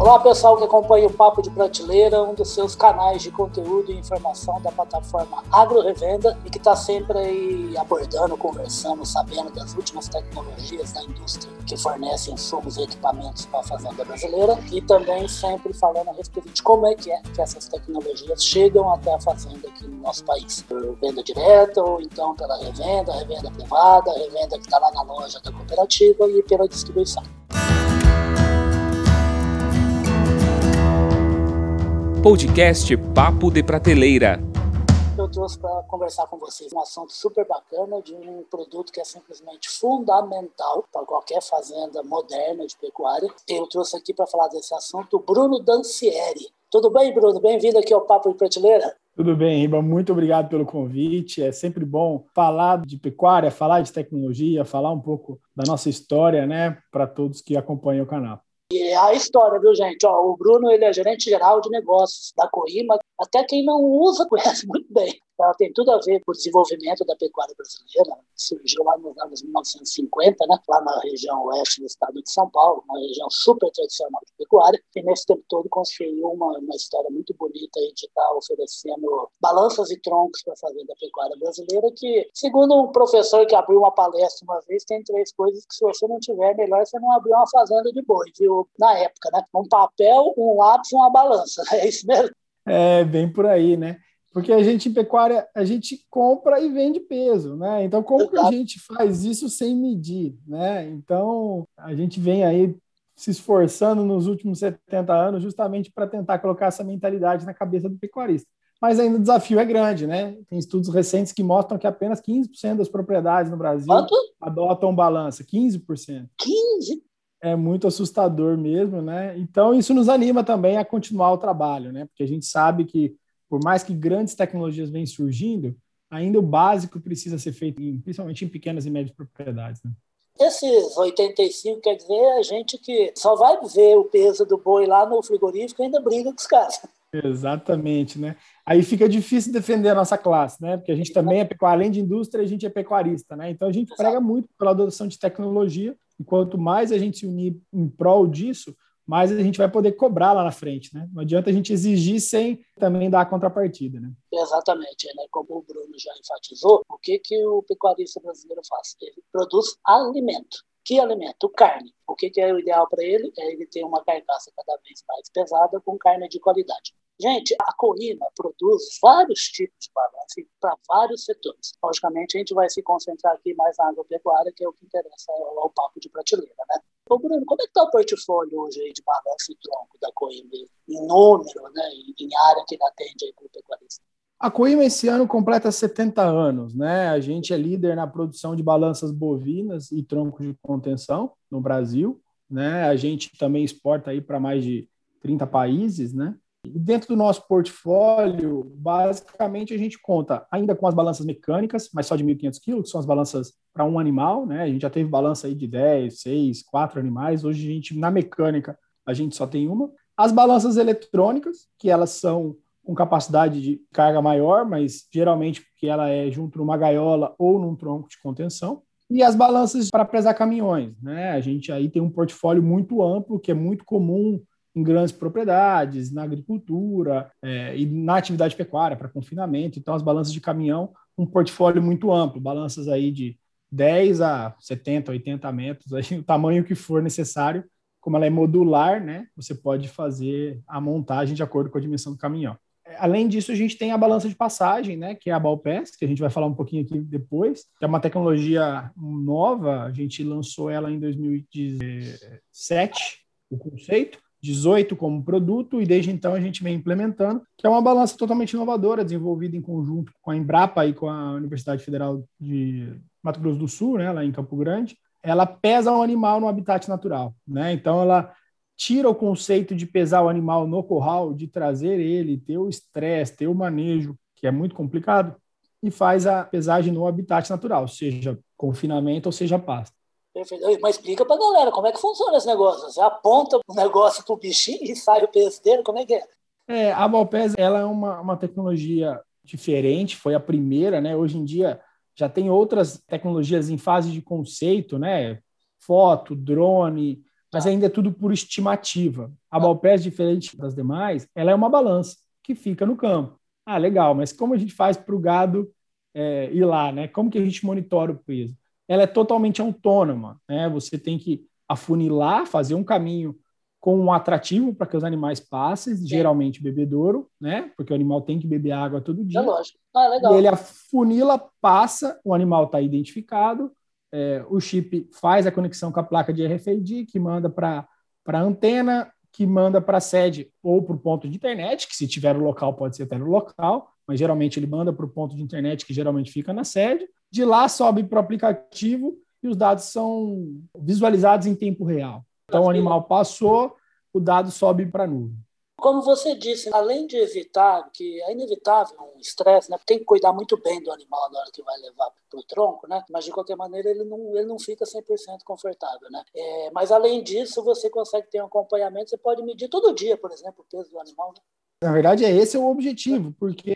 Olá pessoal que acompanha o Papo de Prateleira, um dos seus canais de conteúdo e informação da plataforma Agro Revenda e que está sempre aí abordando, conversando, sabendo das últimas tecnologias da indústria que fornecem insumos e equipamentos para a fazenda brasileira e também sempre falando a respeito de como é que é que essas tecnologias chegam até a fazenda aqui no nosso país. Por venda direta ou então pela revenda, revenda privada, revenda que está lá na loja da cooperativa e pela distribuição. Podcast Papo de Prateleira. Eu trouxe para conversar com vocês um assunto super bacana de um produto que é simplesmente fundamental para qualquer fazenda moderna de pecuária. Eu trouxe aqui para falar desse assunto o Bruno Dancieri. Tudo bem, Bruno? Bem-vindo aqui ao Papo de Prateleira. Tudo bem, Riba. Muito obrigado pelo convite. É sempre bom falar de pecuária, falar de tecnologia, falar um pouco da nossa história, né, para todos que acompanham o canal. E é a história, viu, gente? Ó, o Bruno ele é gerente geral de negócios da Coima. Até quem não usa conhece muito bem. Ela tem tudo a ver com o desenvolvimento da pecuária brasileira. Surgiu lá nos anos 1950, né? lá na região oeste do estado de São Paulo, uma região super tradicional de pecuária. E nesse tempo todo construiu uma, uma história muito bonita de estar oferecendo balanças e troncos para fazer da pecuária brasileira, que, segundo um professor que abriu uma palestra uma vez, tem três coisas que se você não tiver, é melhor você não abrir uma fazenda de boi, viu? Na época, né? Um papel, um lápis e uma balança. É isso mesmo? É, bem por aí, né? Porque a gente em pecuária, a gente compra e vende peso, né? Então, como que a gente faz isso sem medir, né? Então, a gente vem aí se esforçando nos últimos 70 anos justamente para tentar colocar essa mentalidade na cabeça do pecuarista. Mas ainda o desafio é grande, né? Tem estudos recentes que mostram que apenas 15% das propriedades no Brasil Quanto? adotam balança, 15%. 15? É muito assustador mesmo, né? Então isso nos anima também a continuar o trabalho, né? Porque a gente sabe que por mais que grandes tecnologias venham surgindo, ainda o básico precisa ser feito, principalmente em pequenas e médias propriedades. Né? Esses 85 quer dizer a gente que só vai ver o peso do boi lá no frigorífico e ainda briga com os caras. Exatamente, né? Aí fica difícil defender a nossa classe, né? Porque a gente também é pecuária, além de indústria, a gente é pecuarista, né? Então a gente prega muito pela adoção de tecnologia, e quanto mais a gente se unir em prol disso, mas a gente vai poder cobrar lá na frente, né? Não adianta a gente exigir sem também dar a contrapartida, né? Exatamente, né? Como o Bruno já enfatizou, o que que o pecuarista brasileiro faz? Ele produz alimento. Que alimento? Carne. O que, que é o ideal para ele? É ele ter uma carcaça cada vez mais pesada com carne de qualidade. Gente, a Coima produz vários tipos de balança para vários setores. Logicamente, a gente vai se concentrar aqui mais na agropecuária, que é o que interessa ao, ao papo de prateleira, né? Ô Bruno, como é que está o portfólio hoje aí de balanço e tronco da Coima, em número, né, em área que atende aí para o pecuarista? A Coima esse ano completa 70 anos, né? A gente é líder na produção de balanças bovinas e troncos de contenção no Brasil, né? A gente também exporta aí para mais de 30 países, né? Dentro do nosso portfólio, basicamente a gente conta ainda com as balanças mecânicas, mas só de 1.500 quilos, que são as balanças para um animal, né? A gente já teve balança aí de 10, 6, 4 animais. Hoje a gente, na mecânica, a gente só tem uma. As balanças eletrônicas, que elas são com capacidade de carga maior, mas geralmente porque ela é junto numa gaiola ou num tronco de contenção. E as balanças para pesar caminhões, né? A gente aí tem um portfólio muito amplo, que é muito comum em grandes propriedades, na agricultura é, e na atividade pecuária para confinamento. Então, as balanças de caminhão, um portfólio muito amplo, balanças aí de 10 a 70, 80 metros, aí, o tamanho que for necessário. Como ela é modular, né, você pode fazer a montagem de acordo com a dimensão do caminhão. Além disso, a gente tem a balança de passagem, né, que é a Balpass, que a gente vai falar um pouquinho aqui depois. É uma tecnologia nova, a gente lançou ela em 2017, o conceito. 18 como produto e desde então a gente vem implementando, que é uma balança totalmente inovadora, desenvolvida em conjunto com a Embrapa e com a Universidade Federal de Mato Grosso do Sul, né, lá em Campo Grande. Ela pesa o animal no habitat natural, né? Então ela tira o conceito de pesar o animal no curral, de trazer ele, ter o estresse, ter o manejo, que é muito complicado, e faz a pesagem no habitat natural, seja confinamento ou seja pasta. Perfeito. Mas explica pra galera como é que funciona esse negócio. Você aponta o negócio pro bichinho e sai o peso dele, como é que é? É, a Valpes, ela é uma, uma tecnologia diferente, foi a primeira, né? Hoje em dia já tem outras tecnologias em fase de conceito, né? Foto, drone, mas ainda é tudo por estimativa. A Balpés, diferente das demais, ela é uma balança que fica no campo. Ah, legal, mas como a gente faz para o gado é, ir lá, né? Como que a gente monitora o peso? Ela é totalmente autônoma, né? Você tem que afunilar, fazer um caminho com um atrativo para que os animais passem, Sim. geralmente bebedouro, né? Porque o animal tem que beber água todo dia. É lógico. Ah, legal. E ele afunila, passa, o animal está identificado, é, o chip faz a conexão com a placa de RFID, que manda para a antena, que manda para a sede ou para o ponto de internet, que se tiver no local pode ser até no local, mas geralmente ele manda para o ponto de internet, que geralmente fica na sede. De lá sobe para o aplicativo e os dados são visualizados em tempo real. Então, o animal passou, o dado sobe para a nuvem. Como você disse, além de evitar, que é inevitável um estresse, né? Tem que cuidar muito bem do animal na hora que vai levar para o tronco, né? Mas de qualquer maneira ele não, ele não fica 100% confortável, né? É, mas além disso, você consegue ter um acompanhamento, você pode medir todo dia, por exemplo, o peso do animal. Né? Na verdade, é esse é o objetivo, porque,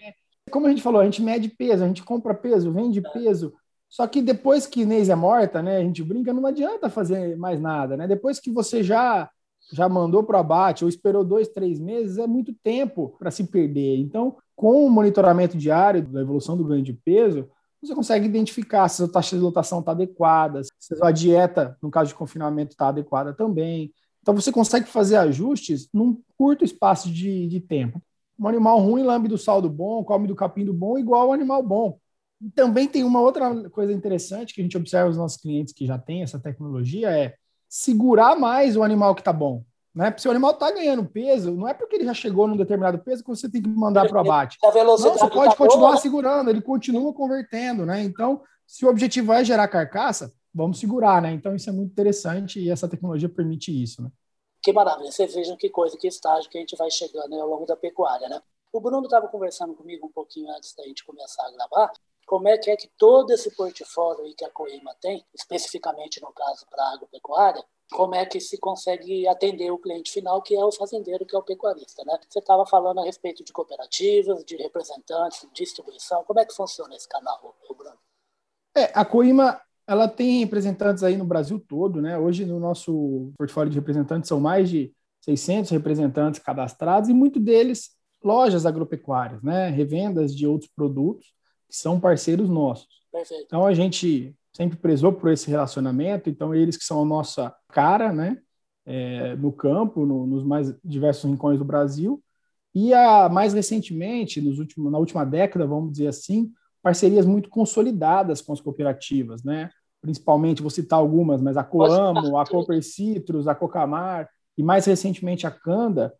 como a gente falou, a gente mede peso, a gente compra peso, vende é. peso. Só que depois que Inês é morta, né, a gente brinca, não adianta fazer mais nada, né? Depois que você já já mandou para o abate ou esperou dois, três meses, é muito tempo para se perder. Então, com o monitoramento diário da evolução do ganho de peso, você consegue identificar se a taxa de lotação está adequada, se a dieta, no caso de confinamento, está adequada também. Então, você consegue fazer ajustes num curto espaço de, de tempo. Um animal ruim lambe do saldo bom, come do capim do bom, igual ao animal bom. E também tem uma outra coisa interessante que a gente observa os nossos clientes que já têm essa tecnologia, é segurar mais o animal que está bom. Né? Se o animal está ganhando peso, não é porque ele já chegou num determinado peso que você tem que mandar para o abate. Não, você pode continuar boa, né? segurando, ele continua convertendo, né? Então, se o objetivo é gerar carcaça, vamos segurar, né? Então, isso é muito interessante e essa tecnologia permite isso, né? Que maravilha. Vocês vejam que coisa, que estágio que a gente vai chegando né, ao longo da pecuária, né? O Bruno estava conversando comigo um pouquinho antes da gente começar a gravar, como é que é que todo esse portfólio aí que a Coima tem, especificamente no caso para a agropecuária, como é que se consegue atender o cliente final, que é o fazendeiro, que é o pecuarista, né? Você estava falando a respeito de cooperativas, de representantes, de distribuição, como é que funciona esse canal, Bruno? É, a Coima, ela tem representantes aí no Brasil todo, né? Hoje no nosso portfólio de representantes são mais de 600 representantes cadastrados e muito deles lojas agropecuárias, né? Revendas de outros produtos que são parceiros nossos. Perfeito. Então a gente sempre prezou por esse relacionamento, então eles que são a nossa cara, né? É, no campo, no, nos mais diversos rincões do Brasil. E a, mais recentemente, nos últimos, na última década, vamos dizer assim, parcerias muito consolidadas com as cooperativas, né? Principalmente, vou citar algumas, mas a Coamo, a Cooper Citrus, a Cocamar e mais recentemente a Canda,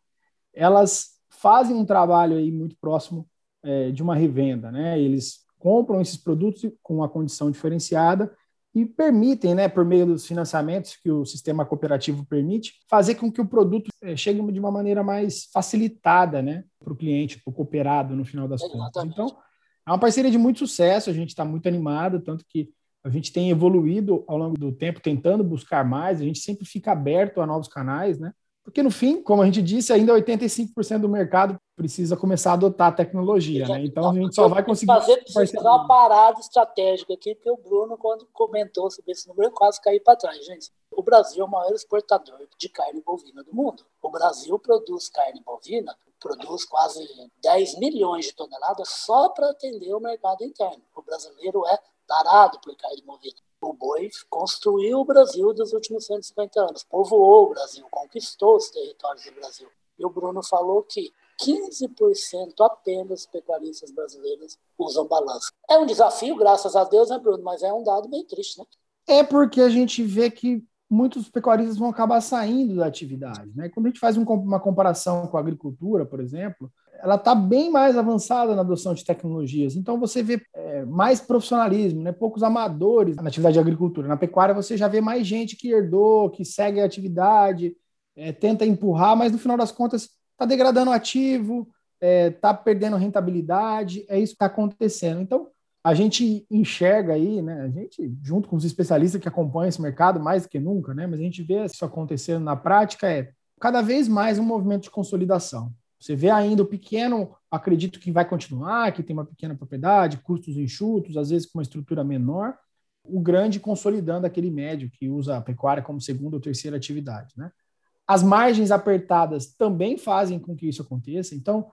elas fazem um trabalho aí muito próximo é, de uma revenda, né? Eles compram esses produtos com uma condição diferenciada e permitem, né, por meio dos financiamentos que o sistema cooperativo permite, fazer com que o produto é, chegue de uma maneira mais facilitada, né, para o cliente, para o cooperado, no final das Exatamente. contas. Então, é uma parceria de muito sucesso, a gente está muito animado, tanto que a gente tem evoluído ao longo do tempo, tentando buscar mais, a gente sempre fica aberto a novos canais, né? Porque, no fim, como a gente disse, ainda 85% do mercado precisa começar a adotar a tecnologia, né? Então, a gente só vai conseguir... Fazer uma parada estratégica aqui, porque o Bruno, quando comentou sobre esse número, eu quase caí para trás, gente. O Brasil é o maior exportador de carne bovina do mundo. O Brasil produz carne bovina, produz quase 10 milhões de toneladas só para atender o mercado interno. O brasileiro é tarado por carne bovina. O boi construiu o Brasil dos últimos 150 anos, povoou o Brasil, conquistou os territórios do Brasil. E o Bruno falou que 15% apenas dos pecuaristas brasileiros usam balança. É um desafio, graças a Deus, né, Bruno? Mas é um dado bem triste, né? É porque a gente vê que muitos pecuaristas vão acabar saindo da atividade. Né? Quando a gente faz um, uma comparação com a agricultura, por exemplo, ela está bem mais avançada na adoção de tecnologias. Então você vê é, mais profissionalismo, né? poucos amadores na atividade de agricultura. Na pecuária você já vê mais gente que herdou, que segue a atividade, é, tenta empurrar, mas no final das contas está degradando o ativo, está é, tá perdendo rentabilidade, é isso que está acontecendo. Então a gente enxerga aí, né? A gente, junto com os especialistas que acompanham esse mercado mais do que nunca, né? Mas a gente vê isso acontecendo na prática é cada vez mais um movimento de consolidação. Você vê ainda o pequeno, acredito que vai continuar, que tem uma pequena propriedade, custos enxutos, às vezes com uma estrutura menor, o grande consolidando aquele médio que usa a pecuária como segunda ou terceira atividade. Né? As margens apertadas também fazem com que isso aconteça. Então,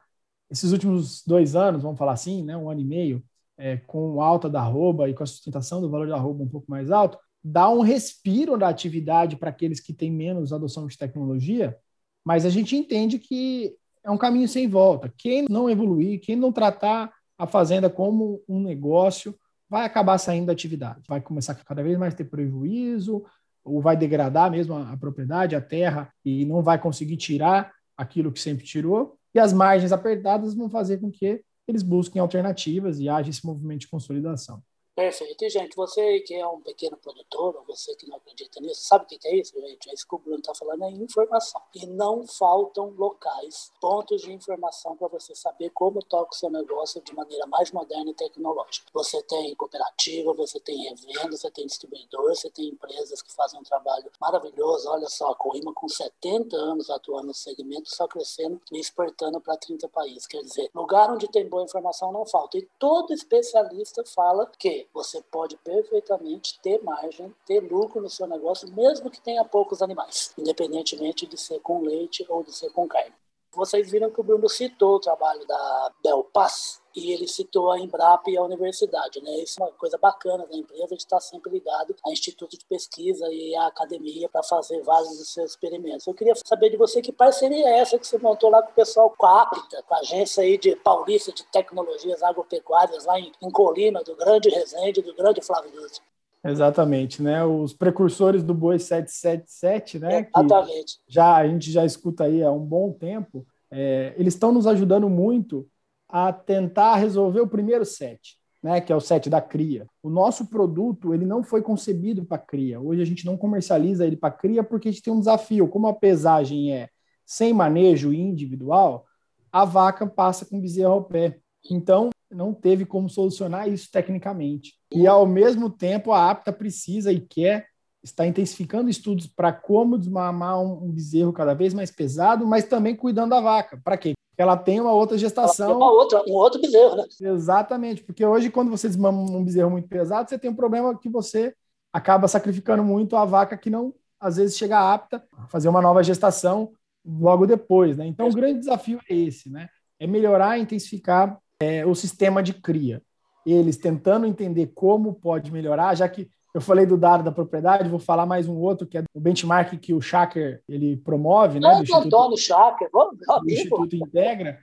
esses últimos dois anos, vamos falar assim, né, um ano e meio, é, com alta da arroba e com a sustentação do valor da arroba um pouco mais alto, dá um respiro da atividade para aqueles que têm menos adoção de tecnologia, mas a gente entende que é um caminho sem volta. Quem não evoluir, quem não tratar a fazenda como um negócio, vai acabar saindo da atividade. Vai começar cada vez mais ter prejuízo, ou vai degradar mesmo a, a propriedade, a terra, e não vai conseguir tirar aquilo que sempre tirou. E as margens apertadas vão fazer com que eles busquem alternativas e haja esse movimento de consolidação. Perfeito. E, gente, você que é um pequeno produtor, ou você que não acredita nisso, sabe o que é isso, gente? É isso que o Bruno está falando, é informação. E não faltam locais, pontos de informação para você saber como toca o seu negócio de maneira mais moderna e tecnológica. Você tem cooperativa, você tem revenda, você tem distribuidor, você tem empresas que fazem um trabalho maravilhoso. Olha só, a Coima com 70 anos atuando no segmento, só crescendo e exportando para 30 países. Quer dizer, lugar onde tem boa informação não falta. E todo especialista fala que você pode perfeitamente ter margem, ter lucro no seu negócio, mesmo que tenha poucos animais, independentemente de ser com leite ou de ser com carne. Vocês viram que o Bruno citou o trabalho da Belpass e ele citou a Embrapa e a universidade. Né? Isso é uma coisa bacana da empresa de estar sempre ligado a instituto de pesquisa e à academia para fazer vários dos seus experimentos. Eu queria saber de você que parceria é essa que você montou lá com o pessoal, com a APTA, com a agência aí de Paulista de Tecnologias Agropecuárias lá em, em Colina, do grande Resende, do grande Flávio Lúcio. Exatamente, né? Os precursores do Boi 777, né? Exatamente. Que já a gente já escuta aí há um bom tempo. É, eles estão nos ajudando muito a tentar resolver o primeiro set, né? Que é o set da cria. O nosso produto ele não foi concebido para cria. Hoje a gente não comercializa ele para cria porque a gente tem um desafio. Como a pesagem é sem manejo individual, a vaca passa com bezerro ao pé. Então não teve como solucionar isso tecnicamente. E, ao mesmo tempo, a APTA precisa e quer está intensificando estudos para como desmamar um, bezerro cada vez mais pesado, mas também cuidando da vaca. Para quê? Ela tem uma outra gestação. Uma outra, um outro bezerro, né? Exatamente, porque hoje, quando você desmama um bezerro muito pesado, você tem um problema que você acaba sacrificando muito a vaca que não, às vezes, chega apta a fazer uma nova gestação logo depois, né? Então, o grande desafio é esse, né? É melhorar e intensificar é, o sistema de cria. Eles tentando entender como pode melhorar, já que eu falei do dado da propriedade, vou falar mais um outro, que é o benchmark que o Shaker ele promove, né? do Instituto, Antônio Shaker, vamos, do Instituto Integra.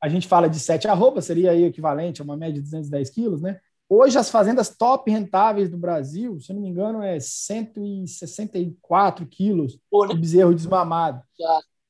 A gente fala de 7 arroba, seria aí equivalente a uma média de 210 quilos, né? Hoje, as fazendas top rentáveis do Brasil, se eu não me engano, é 164 quilos de bezerro desmamado.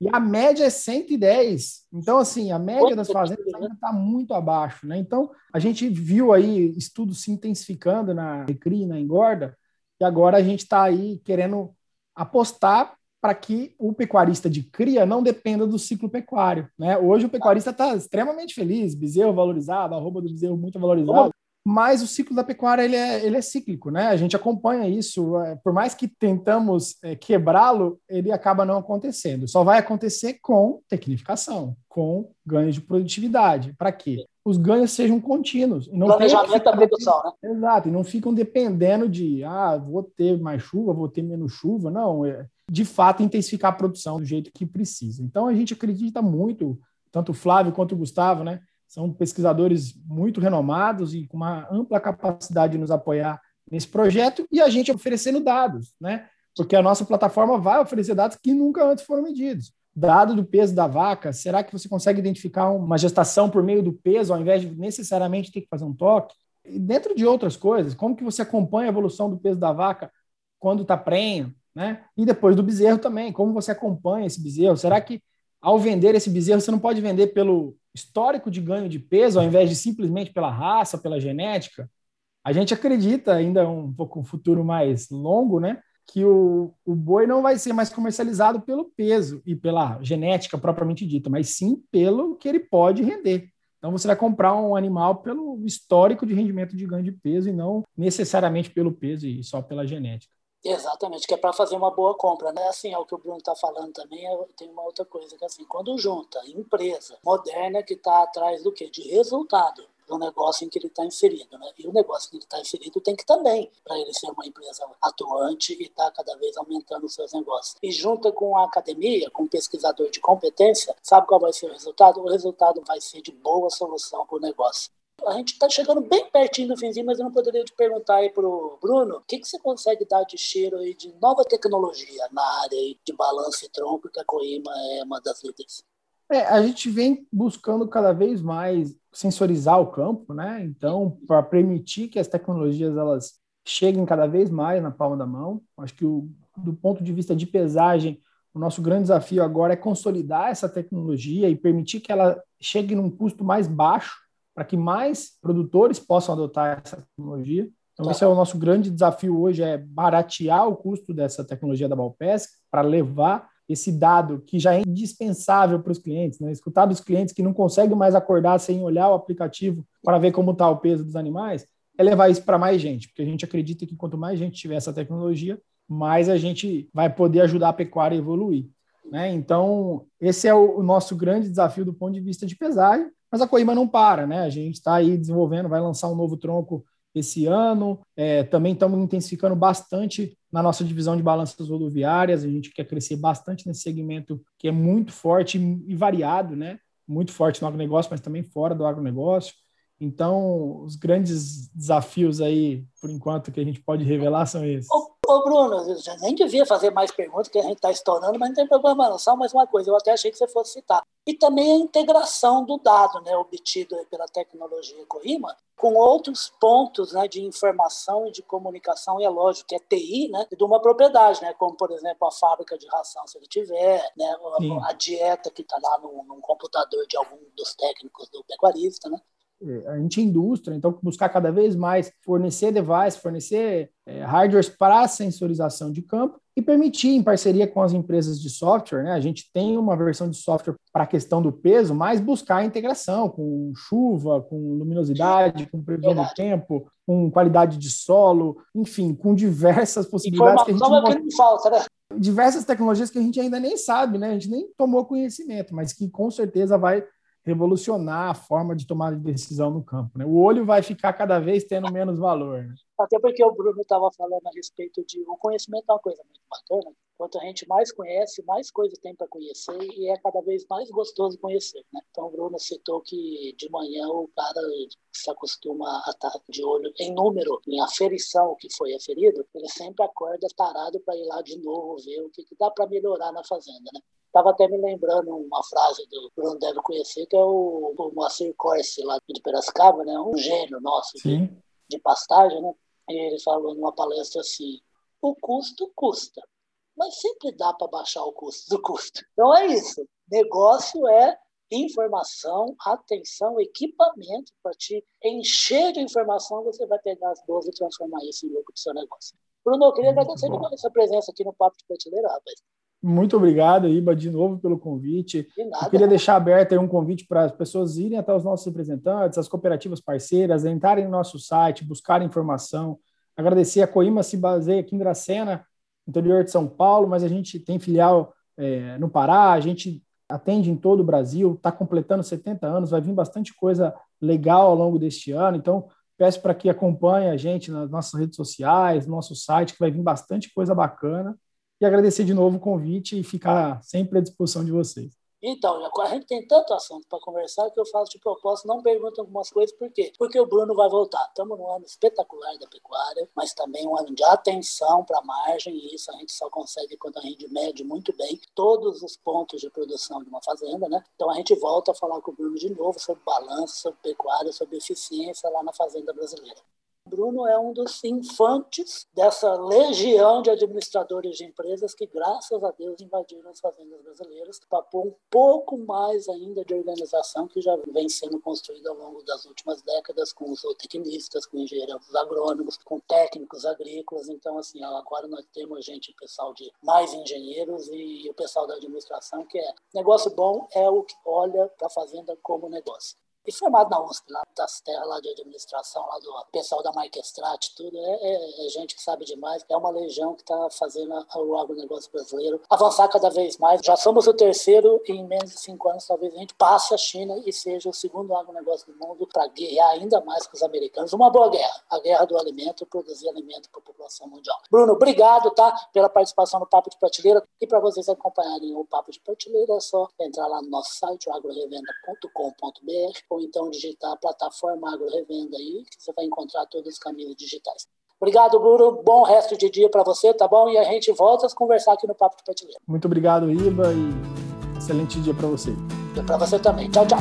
E a média é 110. Então, assim, a média das fazendas ainda está muito abaixo. Né? Então, a gente viu aí estudos se intensificando na recria, na engorda, e agora a gente está aí querendo apostar para que o pecuarista de cria não dependa do ciclo pecuário. Né? Hoje o pecuarista está extremamente feliz, bezerro valorizado, a roupa do bezerro muito valorizado mas o ciclo da pecuária ele é, ele é cíclico, né? A gente acompanha isso, é, por mais que tentamos é, quebrá-lo, ele acaba não acontecendo. Só vai acontecer com tecnificação, com ganhos de produtividade. Para quê? Os ganhos sejam contínuos. Não Planejamento da produção, né? Exato, e não ficam dependendo de, ah, vou ter mais chuva, vou ter menos chuva. Não, é, de fato, intensificar a produção do jeito que precisa. Então, a gente acredita muito, tanto o Flávio quanto o Gustavo, né? São pesquisadores muito renomados e com uma ampla capacidade de nos apoiar nesse projeto e a gente oferecendo dados, né? Porque a nossa plataforma vai oferecer dados que nunca antes foram medidos. Dado do peso da vaca, será que você consegue identificar uma gestação por meio do peso, ao invés de necessariamente ter que fazer um toque? E dentro de outras coisas, como que você acompanha a evolução do peso da vaca quando está prenha, né? E depois do bezerro também, como você acompanha esse bezerro? Será que ao vender esse bezerro, você não pode vender pelo histórico de ganho de peso, ao invés de simplesmente pela raça, pela genética. A gente acredita, ainda um pouco um futuro mais longo, né? Que o, o boi não vai ser mais comercializado pelo peso e pela genética propriamente dita, mas sim pelo que ele pode render. Então você vai comprar um animal pelo histórico de rendimento de ganho de peso e não necessariamente pelo peso e só pela genética. Exatamente, que é para fazer uma boa compra, né? Assim, é o que o Bruno está falando também, é, tem uma outra coisa que assim, quando junta empresa moderna que está atrás do quê? De resultado, do negócio em que ele está inserido. Né? E o negócio em que ele está inserido tem que também, para ele ser uma empresa atuante e estar tá cada vez aumentando os seus negócios. E junta com a academia, com o pesquisador de competência, sabe qual vai ser o resultado? O resultado vai ser de boa solução para o negócio. A gente está chegando bem pertinho do finzinho, mas eu não poderia te perguntar aí para o Bruno, o que, que você consegue dar de cheiro aí de nova tecnologia na área de balanço e tronco, que a Coima é uma das líderes? É, a gente vem buscando cada vez mais sensorizar o campo, né? Então, para permitir que as tecnologias elas cheguem cada vez mais na palma da mão. Acho que o, do ponto de vista de pesagem, o nosso grande desafio agora é consolidar essa tecnologia e permitir que ela chegue num custo mais baixo para que mais produtores possam adotar essa tecnologia. Então, tá. esse é o nosso grande desafio hoje, é baratear o custo dessa tecnologia da Balpesc para levar esse dado que já é indispensável para os clientes, né? escutar dos clientes que não conseguem mais acordar sem olhar o aplicativo para ver como está o peso dos animais, é levar isso para mais gente, porque a gente acredita que quanto mais gente tiver essa tecnologia, mais a gente vai poder ajudar a pecuária a evoluir. Né? Então, esse é o, nosso grande desafio do ponto de vista de pesagem, mas a Coima não para, né? A gente está aí desenvolvendo, vai lançar um novo tronco esse ano. É, também estamos intensificando bastante na nossa divisão de balanças rodoviárias. A gente quer crescer bastante nesse segmento que é muito forte e variado, né? Muito forte no agronegócio, mas também fora do agronegócio. Então, os grandes desafios aí, por enquanto, que a gente pode revelar são esses. Ô, Bruno, eu nem devia fazer mais perguntas, que a gente está estourando, mas não tem problema não. Só mais uma coisa, eu até achei que você fosse citar. E também a integração do dado né, obtido pela tecnologia Corima com outros pontos né, de informação e de comunicação, e é lógico que é TI, né, de uma propriedade, né, como, por exemplo, a fábrica de ração, se ele tiver, né, a, a dieta que está lá no, num computador de algum dos técnicos do pecuarista, né, a gente é indústria, então buscar cada vez mais fornecer device, fornecer é, hardwares para sensorização de campo e permitir, em parceria com as empresas de software, né, a gente tem uma versão de software para a questão do peso, mas buscar a integração com chuva, com luminosidade, com previsão do tempo, com qualidade de solo, enfim, com diversas possibilidades que a gente não... É que falta, né? diversas tecnologias que a gente ainda nem sabe, né? A gente nem tomou conhecimento, mas que com certeza vai revolucionar a forma de tomar decisão no campo. Né? O olho vai ficar cada vez tendo menos valor. Né? Até porque o Bruno estava falando a respeito de o conhecimento é uma coisa muito bacana. Quanto a gente mais conhece, mais coisas tem para conhecer e é cada vez mais gostoso conhecer. Né? Então o Bruno citou que de manhã o cara se acostuma a estar de olho em número, em aferição que foi aferido, ele sempre acorda tarado para ir lá de novo ver o que, que dá para melhorar na fazenda. Né? Estava até me lembrando uma frase do Bruno deve conhecer, que é o, o Moacir Corse, lá de Piracicaba, né? um gênio nosso de, de, pastagem. Né? E ele falou numa palestra assim: o custo custa, mas sempre dá para baixar o custo do custo. Então é isso. Negócio é informação, atenção, equipamento para te encher de informação, você vai pegar as 12 e transformar isso em lucro do seu negócio. Bruno, eu queria agradecer demais a sua presença aqui no Papo de Prateleira, rapaz. Muito obrigado, Iba, de novo pelo convite. Eu queria deixar aberto um convite para as pessoas irem até os nossos representantes, as cooperativas parceiras, entrarem no nosso site, buscar informação. Agradecer a Coima se baseia aqui em Dracena, interior de São Paulo, mas a gente tem filial é, no Pará, a gente atende em todo o Brasil, está completando 70 anos, vai vir bastante coisa legal ao longo deste ano. Então, peço para que acompanhe a gente nas nossas redes sociais, no nosso site, que vai vir bastante coisa bacana e agradecer de novo o convite e ficar sempre à disposição de vocês. Então, a gente tem tanto assunto para conversar que eu faço de propósito, não pergunto algumas coisas, por quê? Porque o Bruno vai voltar. Estamos num ano espetacular da pecuária, mas também um ano de atenção para a margem, e isso a gente só consegue quando a gente mede muito bem todos os pontos de produção de uma fazenda, né? Então a gente volta a falar com o Bruno de novo sobre balanço, sobre pecuária, sobre eficiência lá na fazenda brasileira. Bruno é um dos infantes dessa legião de administradores de empresas que, graças a Deus, invadiram as fazendas brasileiras para pôr um pouco mais ainda de organização que já vem sendo construída ao longo das últimas décadas com os zootecnistas, com engenheiros agrônomos, com técnicos agrícolas. Então, assim, agora nós temos gente, pessoal de mais engenheiros e o pessoal da administração que é negócio bom é o que olha para a fazenda como negócio. E formado na USP, lá das terras lá de administração, lá do pessoal da Marquestrat, tudo. É, é, é, gente que sabe demais. É uma legião que está fazendo o agronegócio brasileiro avançar cada vez mais. Já somos o terceiro e em menos de cinco anos talvez a gente passe a China e seja o segundo agronegócio do mundo para guerrear ainda mais com os americanos. Uma boa guerra, a guerra do alimento, produzir alimento para a população mundial. Bruno, obrigado tá, pela participação no Papo de Prateleira e para vocês acompanharem o Papo de Prateleira é só entrar lá no nosso site, agrorevenda.com.br ou então digitar a plataforma AgroRevenda aí, que você vai encontrar todos os caminhos digitais. Obrigado, Bruno. Bom resto de dia para você, tá bom? E a gente volta a conversar aqui no Papo de Prateleira. Muito obrigado, Iba, e excelente dia para você. E para você também. Tchau, tchau.